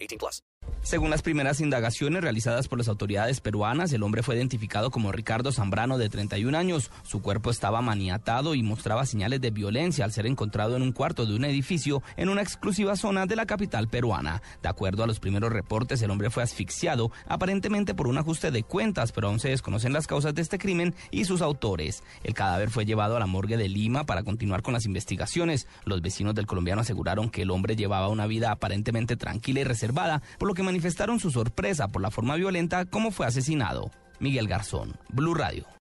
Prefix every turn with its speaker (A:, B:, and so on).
A: 18 plus.
B: Según las primeras indagaciones realizadas por las autoridades peruanas, el hombre fue identificado como Ricardo Zambrano, de 31 años. Su cuerpo estaba maniatado y mostraba señales de violencia al ser encontrado en un cuarto de un edificio en una exclusiva zona de la capital peruana. De acuerdo a los primeros reportes, el hombre fue asfixiado, aparentemente por un ajuste de cuentas, pero aún se desconocen las causas de este crimen y sus autores. El cadáver fue llevado a la morgue de Lima para continuar con las investigaciones. Los vecinos del colombiano aseguraron que el hombre llevaba una vida aparentemente tranquila y reservada, por lo que manifestaron su sorpresa por la forma violenta como fue asesinado. Miguel Garzón, Blue Radio.